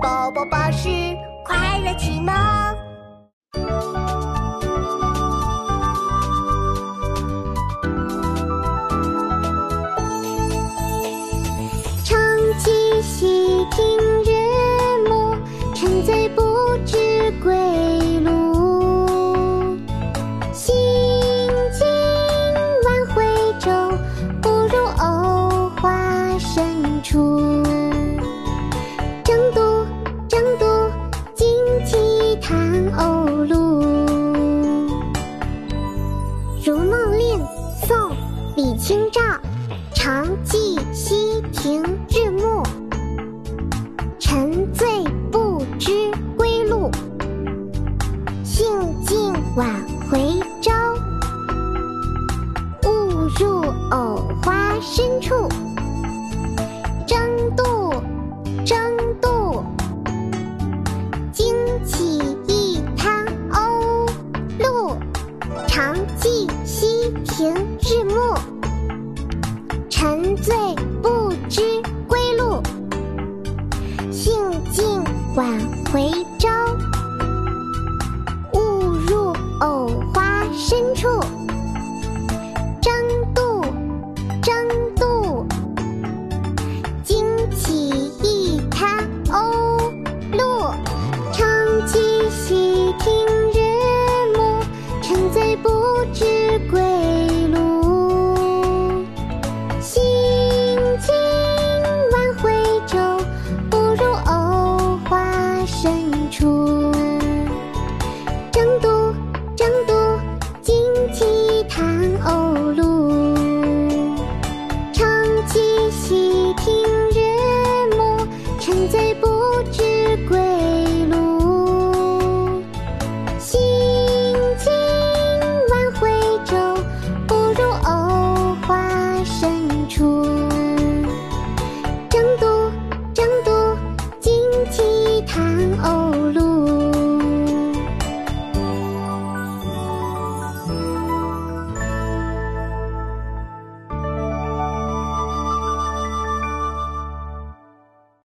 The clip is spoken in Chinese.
宝宝巴士快乐启蒙。旗叹鸥鹭。《如梦令》宋·李清照。常记溪亭日暮，沉醉不知归路。兴尽晚回舟，误入藕花深处。长记溪亭日暮。沉醉不知归路，兴尽晚回